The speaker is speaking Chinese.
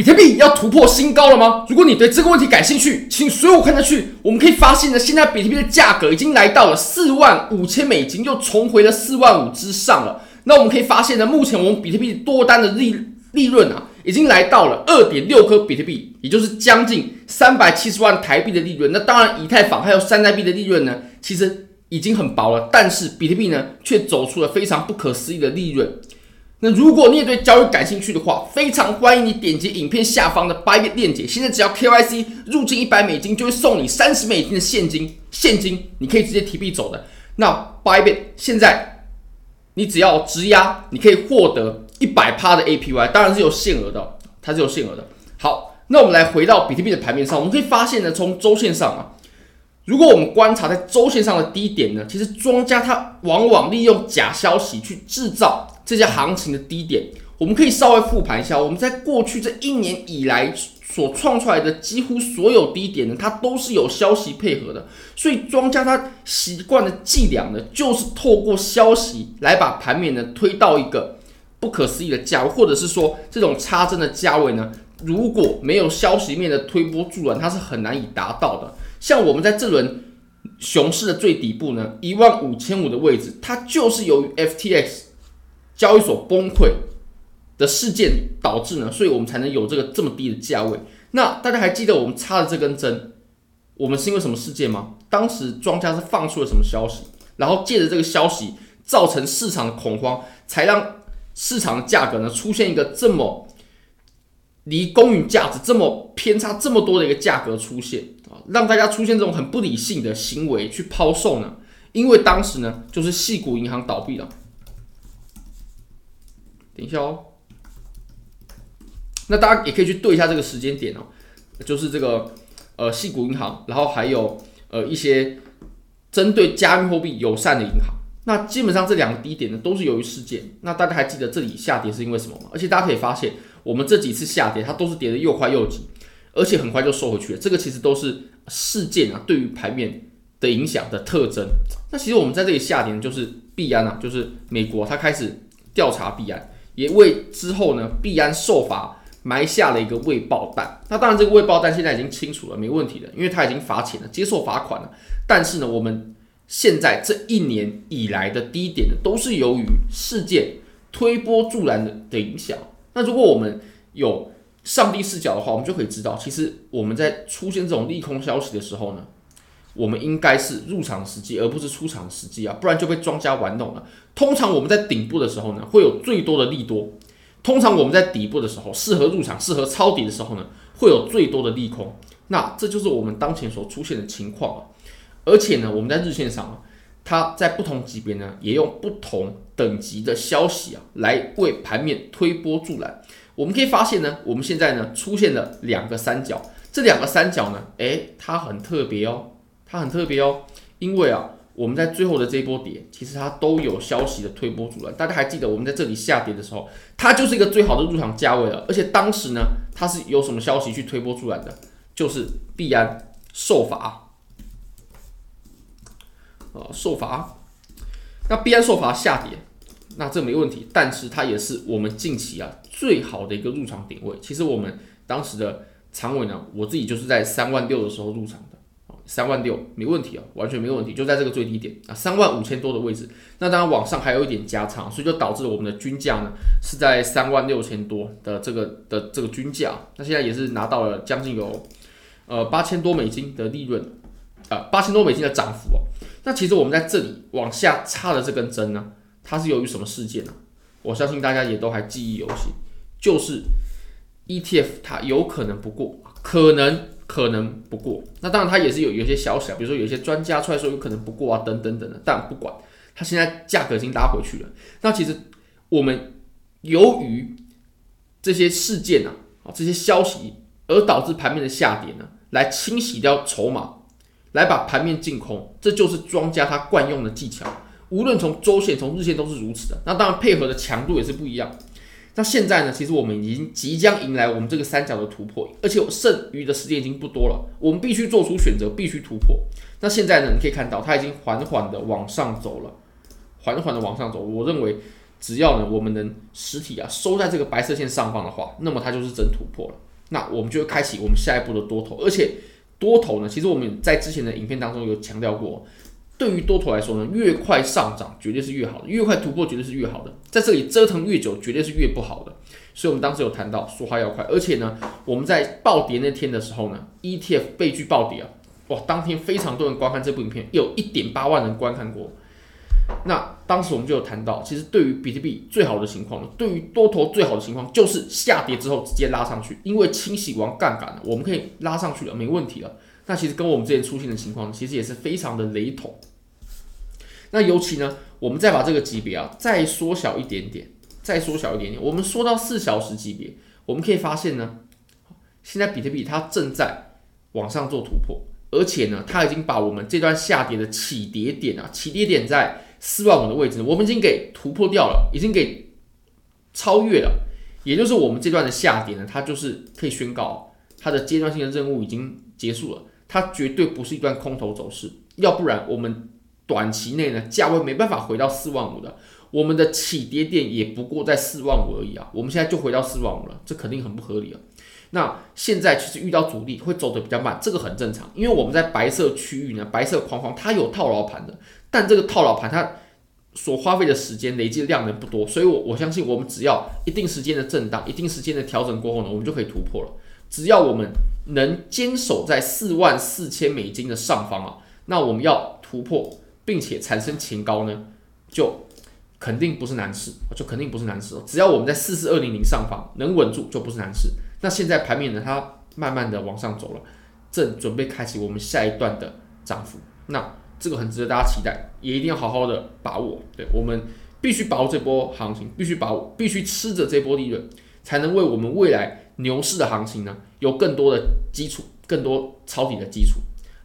比特币要突破新高了吗？如果你对这个问题感兴趣，请随我看下去。我们可以发现呢，现在比特币的价格已经来到了四万五千美金，又重回了四万五之上了。那我们可以发现呢，目前我们比特币多单的利利润啊，已经来到了二点六颗比特币，也就是将近三百七十万台币的利润。那当然，以太坊还有山寨币的利润呢，其实已经很薄了，但是比特币呢，却走出了非常不可思议的利润。那如果你也对交易感兴趣的话，非常欢迎你点击影片下方的 Bybit 链接。现在只要 KYC 入金一百美金，就会送你三十美金的现金。现金你可以直接提币走的。那 Bybit 现在你只要质押，你可以获得一百趴的 APY，当然是有限额的，它是有限额的。好，那我们来回到比特币的盘面上，我们可以发现呢，从周线上啊，如果我们观察在周线上的低点呢，其实庄家他往往利用假消息去制造。这些行情的低点，我们可以稍微复盘一下。我们在过去这一年以来所创出来的几乎所有低点呢，它都是有消息配合的。所以庄家他习惯的伎俩呢，就是透过消息来把盘面呢推到一个不可思议的价位，或者是说这种插针的价位呢，如果没有消息面的推波助澜，它是很难以达到的。像我们在这轮熊市的最底部呢，一万五千五的位置，它就是由于 FTX。交易所崩溃的事件导致呢，所以我们才能有这个这么低的价位。那大家还记得我们插的这根针，我们是因为什么事件吗？当时庄家是放出了什么消息，然后借着这个消息造成市场的恐慌，才让市场的价格呢出现一个这么离公允价值这么偏差这么多的一个价格出现啊，让大家出现这种很不理性的行为去抛售呢？因为当时呢就是系股银行倒闭了。等一下哦，那大家也可以去对一下这个时间点哦，就是这个呃，矽谷银行，然后还有呃一些针对加密货币友善的银行。那基本上这两个低点呢，都是由于事件。那大家还记得这里下跌是因为什么吗？而且大家可以发现，我们这几次下跌，它都是跌得又快又急，而且很快就收回去了。这个其实都是事件啊，对于盘面的影响的特征。那其实我们在这里下跌，就是币安啊，就是美国，它开始调查币安。也为之后呢，必安受罚埋下了一个未爆弹。那当然，这个未爆弹现在已经清楚了，没问题的，因为他已经罚钱了，接受罚款了。但是呢，我们现在这一年以来的低点呢，都是由于事件推波助澜的的影响。那如果我们有上帝视角的话，我们就可以知道，其实我们在出现这种利空消息的时候呢。我们应该是入场时机，而不是出场时机啊，不然就被庄家玩弄了。通常我们在顶部的时候呢，会有最多的利多；通常我们在底部的时候，适合入场、适合抄底的时候呢，会有最多的利空。那这就是我们当前所出现的情况啊。而且呢，我们在日线上啊，它在不同级别呢，也用不同等级的消息啊，来为盘面推波助澜。我们可以发现呢，我们现在呢，出现了两个三角，这两个三角呢，诶，它很特别哦。它很特别哦，因为啊，我们在最后的这一波跌，其实它都有消息的推波助澜。大家还记得我们在这里下跌的时候，它就是一个最好的入场价位了。而且当时呢，它是有什么消息去推波助澜的？就是必安受罚啊，受罚。那必安受罚下跌，那这没问题。但是它也是我们近期啊最好的一个入场点位。其实我们当时的仓位呢，我自己就是在三万六的时候入场的。三万六没问题啊，完全没问题，就在这个最低点啊，三万五千多的位置。那当然往上还有一点加仓，所以就导致了我们的均价呢是在三万六千多的这个的这个均价。那现在也是拿到了将近有呃八千多美金的利润啊，八千多美金的涨幅哦。那其实我们在这里往下插的这根针呢，它是由于什么事件呢？我相信大家也都还记忆犹新，就是 ETF 它有可能不过，可能。可能不过，那当然它也是有有些小小，比如说有些专家出来说有可能不过啊，等等等的。但不管，它现在价格已经拉回去了。那其实我们由于这些事件啊，啊这些消息而导致盘面的下跌呢，来清洗掉筹码，来把盘面净空，这就是庄家他惯用的技巧。无论从周线、从日线都是如此的。那当然配合的强度也是不一样。那现在呢？其实我们已经即将迎来我们这个三角的突破，而且剩余的时间已经不多了。我们必须做出选择，必须突破。那现在呢？你可以看到它已经缓缓的往上走了，缓缓的往上走。我认为，只要呢我们能实体啊收在这个白色线上方的话，那么它就是真突破了。那我们就会开启我们下一步的多头，而且多头呢，其实我们在之前的影片当中有强调过，对于多头来说呢，越快上涨绝对是越好的，越快突破绝对是越好的，在这里折腾越久绝对是越不好的。所以我们当时有谈到说话要快，而且呢，我们在暴跌那天的时候呢，ETF 被拒暴跌啊，哇，当天非常多人观看这部影片，有一点八万人观看过。那当时我们就有谈到，其实对于比特币最好的情况呢，对于多头最好的情况就是下跌之后直接拉上去，因为清洗完杠杆了，我们可以拉上去了，没问题了。那其实跟我们之前出现的情况，其实也是非常的雷同。那尤其呢，我们再把这个级别啊再缩小一点点，再缩小一点点，我们缩到四小时级别，我们可以发现呢，现在比特币它正在往上做突破，而且呢，它已经把我们这段下跌的起跌点啊，起跌点在。四万五的位置，我们已经给突破掉了，已经给超越了，也就是我们这段的下跌呢，它就是可以宣告它的阶段性的任务已经结束了，它绝对不是一段空头走势，要不然我们短期内呢价位没办法回到四万五的，我们的起跌点也不过在四万五而已啊，我们现在就回到四万五了，这肯定很不合理啊。那现在其实遇到阻力会走得比较慢，这个很正常，因为我们在白色区域呢，白色框框它有套牢盘的，但这个套牢盘它所花费的时间累积的量呢不多，所以我我相信我们只要一定时间的震荡，一定时间的调整过后呢，我们就可以突破了。只要我们能坚守在四万四千美金的上方啊，那我们要突破并且产生前高呢，就肯定不是难事，就肯定不是难事。只要我们在四四二零零上方能稳住，就不是难事。那现在盘面呢，它慢慢的往上走了，正准备开启我们下一段的涨幅。那这个很值得大家期待，也一定要好好的把握。对，我们必须把握这波行情，必须把握，必须吃着这波利润，才能为我们未来牛市的行情呢有更多的基础，更多抄底的基础。